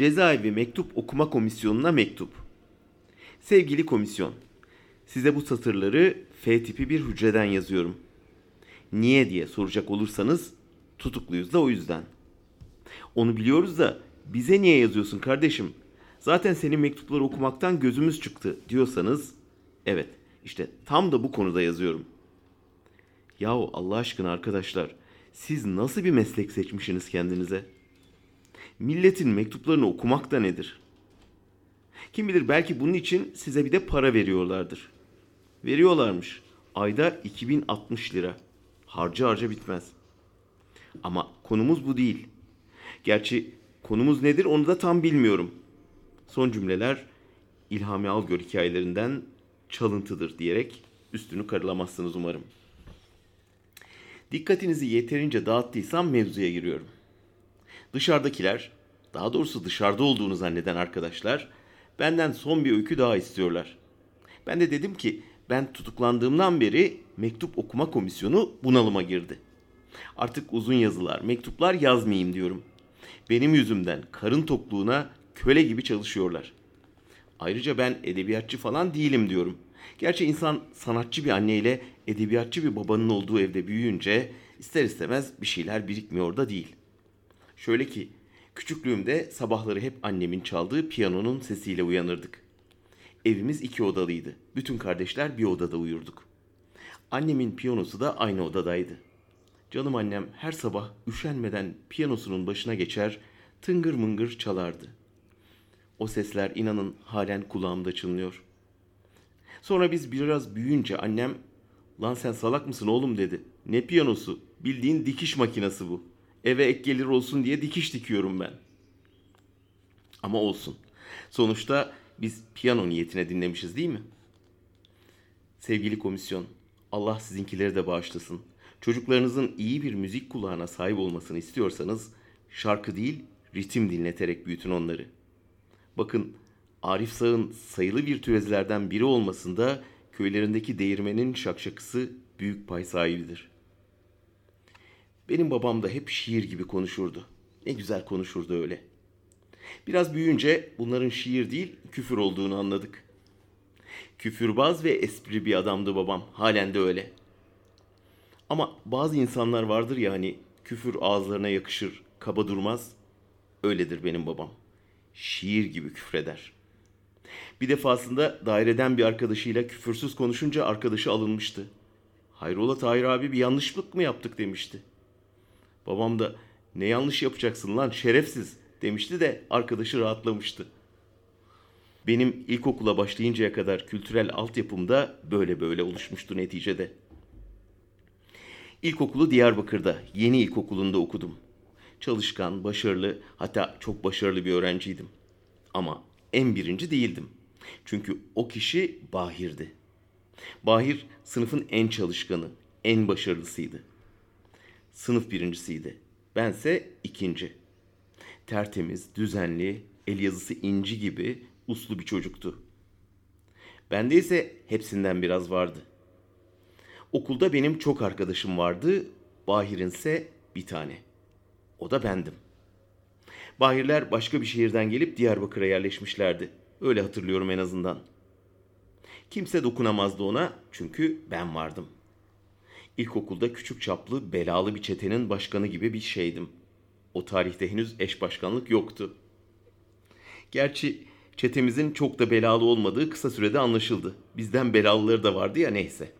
Cezaevi Mektup Okuma Komisyonu'na mektup. Sevgili komisyon, size bu satırları F tipi bir hücreden yazıyorum. Niye diye soracak olursanız tutukluyuz da o yüzden. Onu biliyoruz da bize niye yazıyorsun kardeşim? Zaten senin mektupları okumaktan gözümüz çıktı diyorsanız evet işte tam da bu konuda yazıyorum. Yahu Allah aşkına arkadaşlar siz nasıl bir meslek seçmişsiniz kendinize? Milletin mektuplarını okumak da nedir? Kim bilir belki bunun için size bir de para veriyorlardır. Veriyorlarmış. Ayda 2060 lira. Harca harca bitmez. Ama konumuz bu değil. Gerçi konumuz nedir onu da tam bilmiyorum. Son cümleler İlhami Algör hikayelerinden çalıntıdır diyerek üstünü karılamazsınız umarım. Dikkatinizi yeterince dağıttıysam mevzuya giriyorum. Dışarıdakiler, daha doğrusu dışarıda olduğunu zanneden arkadaşlar, benden son bir öykü daha istiyorlar. Ben de dedim ki ben tutuklandığımdan beri mektup okuma komisyonu bunalıma girdi. Artık uzun yazılar, mektuplar yazmayayım diyorum. Benim yüzümden karın tokluğuna köle gibi çalışıyorlar. Ayrıca ben edebiyatçı falan değilim diyorum. Gerçi insan sanatçı bir anneyle edebiyatçı bir babanın olduğu evde büyüyünce ister istemez bir şeyler birikmiyor da değil. Şöyle ki küçüklüğümde sabahları hep annemin çaldığı piyanonun sesiyle uyanırdık. Evimiz iki odalıydı. Bütün kardeşler bir odada uyurduk. Annemin piyanosu da aynı odadaydı. Canım annem her sabah üşenmeden piyanosunun başına geçer, tıngır mıngır çalardı. O sesler inanın halen kulağımda çınlıyor. Sonra biz biraz büyüyünce annem, lan sen salak mısın oğlum dedi. Ne piyanosu, bildiğin dikiş makinesi bu. Eve ek gelir olsun diye dikiş dikiyorum ben. Ama olsun. Sonuçta biz piyano niyetine dinlemişiz değil mi? Sevgili komisyon, Allah sizinkileri de bağışlasın. Çocuklarınızın iyi bir müzik kulağına sahip olmasını istiyorsanız şarkı değil, ritim dinleterek büyütün onları. Bakın Arif Sağ'ın sayılı virtüözlerden biri olmasında köylerindeki değirmenin şakşakısı büyük pay sahibidir. Benim babam da hep şiir gibi konuşurdu. Ne güzel konuşurdu öyle. Biraz büyüyünce bunların şiir değil küfür olduğunu anladık. Küfürbaz ve espri bir adamdı babam. Halen de öyle. Ama bazı insanlar vardır ya hani küfür ağızlarına yakışır, kaba durmaz. Öyledir benim babam. Şiir gibi küfreder. Bir defasında daireden bir arkadaşıyla küfürsüz konuşunca arkadaşı alınmıştı. Hayrola Tahir abi bir yanlışlık mı yaptık demişti. Babam da ne yanlış yapacaksın lan şerefsiz demişti de arkadaşı rahatlamıştı. Benim ilkokula başlayıncaya kadar kültürel altyapım da böyle böyle oluşmuştu neticede. İlkokulu Diyarbakır'da, yeni ilkokulunda okudum. Çalışkan, başarılı, hatta çok başarılı bir öğrenciydim. Ama en birinci değildim. Çünkü o kişi Bahir'di. Bahir sınıfın en çalışkanı, en başarılısıydı. Sınıf birincisiydi. Bense ikinci. Tertemiz, düzenli, el yazısı inci gibi uslu bir çocuktu. Bende ise hepsinden biraz vardı. Okulda benim çok arkadaşım vardı, Bahir'in ise bir tane. O da bendim. Bahirler başka bir şehirden gelip Diyarbakır'a yerleşmişlerdi. Öyle hatırlıyorum en azından. Kimse dokunamazdı ona çünkü ben vardım. İlkokulda küçük çaplı belalı bir çetenin başkanı gibi bir şeydim. O tarihte henüz eş başkanlık yoktu. Gerçi çetemizin çok da belalı olmadığı kısa sürede anlaşıldı. Bizden belalıları da vardı ya neyse.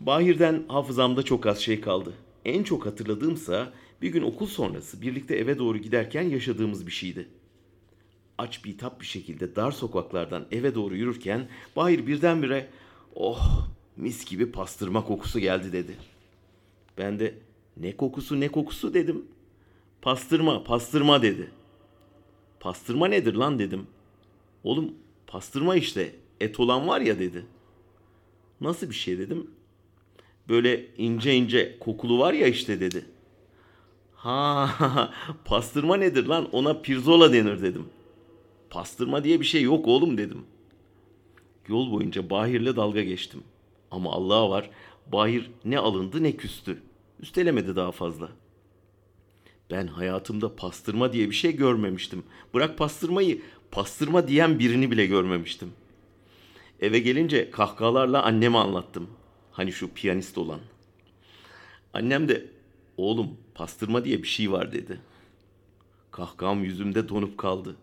Bahir'den hafızamda çok az şey kaldı. En çok hatırladığımsa bir gün okul sonrası birlikte eve doğru giderken yaşadığımız bir şeydi. Aç bitap bir şekilde dar sokaklardan eve doğru yürürken Bahir birdenbire oh mis gibi pastırma kokusu geldi dedi. Ben de ne kokusu ne kokusu dedim. Pastırma pastırma dedi. Pastırma nedir lan dedim. Oğlum pastırma işte et olan var ya dedi. Nasıl bir şey dedim. Böyle ince ince kokulu var ya işte dedi. Ha pastırma nedir lan ona pirzola denir dedim. Pastırma diye bir şey yok oğlum dedim. Yol boyunca Bahir'le dalga geçtim. Ama Allah'a var Bahir ne alındı ne küstü. Üstelemedi daha fazla. Ben hayatımda pastırma diye bir şey görmemiştim. Bırak pastırmayı, pastırma diyen birini bile görmemiştim. Eve gelince kahkahalarla anneme anlattım. Hani şu piyanist olan. Annem de oğlum pastırma diye bir şey var dedi. Kahkaham yüzümde donup kaldı.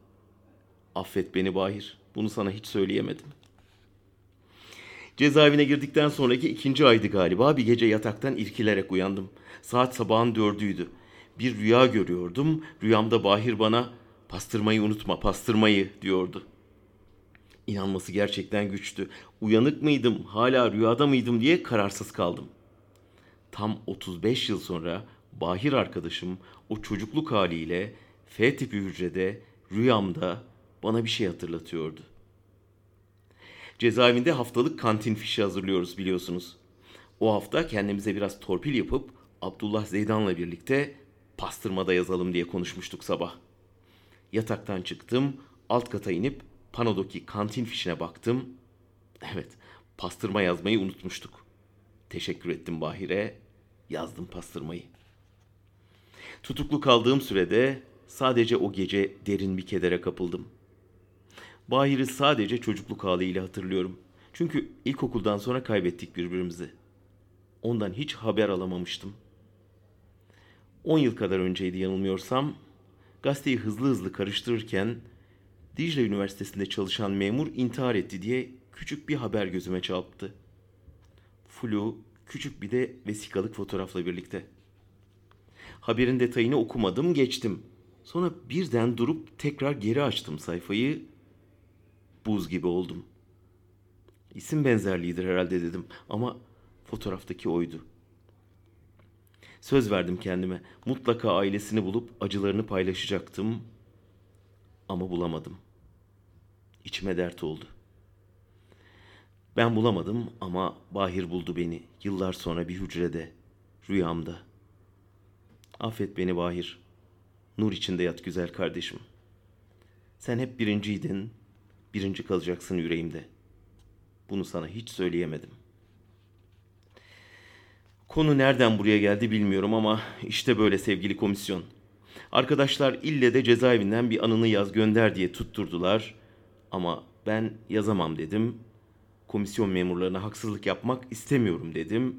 Affet beni Bahir. Bunu sana hiç söyleyemedim. Cezaevine girdikten sonraki ikinci aydı galiba. Bir gece yataktan irkilerek uyandım. Saat sabahın dördüydü. Bir rüya görüyordum. Rüyamda Bahir bana pastırmayı unutma pastırmayı diyordu. İnanması gerçekten güçtü. Uyanık mıydım, hala rüyada mıydım diye kararsız kaldım. Tam 35 yıl sonra Bahir arkadaşım o çocukluk haliyle F tipi hücrede rüyamda bana bir şey hatırlatıyordu. Cezaevinde haftalık kantin fişi hazırlıyoruz biliyorsunuz. O hafta kendimize biraz torpil yapıp Abdullah Zeydan'la birlikte pastırmada yazalım diye konuşmuştuk sabah. Yataktan çıktım, alt kata inip panodaki kantin fişine baktım. Evet, pastırma yazmayı unutmuştuk. Teşekkür ettim Bahir'e, yazdım pastırmayı. Tutuklu kaldığım sürede sadece o gece derin bir kedere kapıldım. Bahir'i sadece çocukluk haliyle hatırlıyorum. Çünkü ilkokuldan sonra kaybettik birbirimizi. Ondan hiç haber alamamıştım. 10 yıl kadar önceydi yanılmıyorsam. Gazeteyi hızlı hızlı karıştırırken Dicle Üniversitesi'nde çalışan memur intihar etti diye küçük bir haber gözüme çarptı. Flu, küçük bir de vesikalık fotoğrafla birlikte. Haberin detayını okumadım, geçtim. Sonra birden durup tekrar geri açtım sayfayı. Buz gibi oldum. İsim benzerliğidir herhalde dedim ama fotoğraftaki oydu. Söz verdim kendime. Mutlaka ailesini bulup acılarını paylaşacaktım. Ama bulamadım. İçime dert oldu. Ben bulamadım ama Bahir buldu beni yıllar sonra bir hücrede, rüyamda. Affet beni Bahir. Nur içinde yat güzel kardeşim. Sen hep birinciydin, birinci kalacaksın yüreğimde. Bunu sana hiç söyleyemedim. Konu nereden buraya geldi bilmiyorum ama işte böyle sevgili komisyon. Arkadaşlar ille de cezaevinden bir anını yaz gönder diye tutturdular. Ama ben yazamam dedim. Komisyon memurlarına haksızlık yapmak istemiyorum dedim.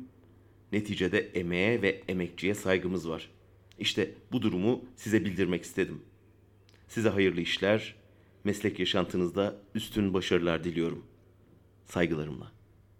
Neticede emeğe ve emekçiye saygımız var. İşte bu durumu size bildirmek istedim. Size hayırlı işler, meslek yaşantınızda üstün başarılar diliyorum. Saygılarımla.